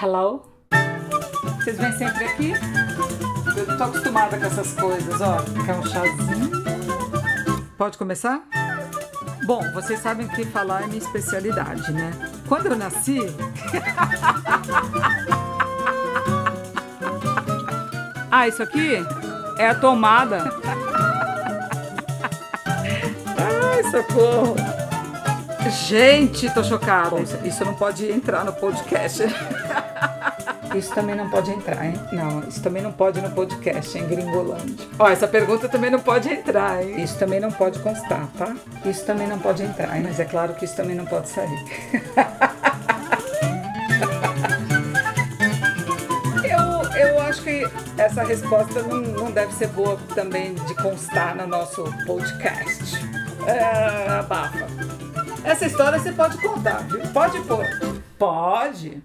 Hello? Vocês vêm sempre aqui? Eu não tô acostumada com essas coisas, ó. Quer um chazinho? Pode começar? Bom, vocês sabem que falar é minha especialidade, né? Quando eu nasci. ah, isso aqui é a tomada. Ai, socorro! Gente, tô chocada. Isso não pode entrar no podcast. Isso também não pode entrar, hein? Não, isso também não pode no podcast, em Gringolândia. Ó, essa pergunta também não pode entrar, hein? Isso também não pode constar, tá? Isso também não pode entrar, hein? Mas é claro que isso também não pode sair. essa resposta não, não deve ser boa também de constar no nosso podcast. É, abafa. Essa história você pode contar, viu? Pode pôr. Pode.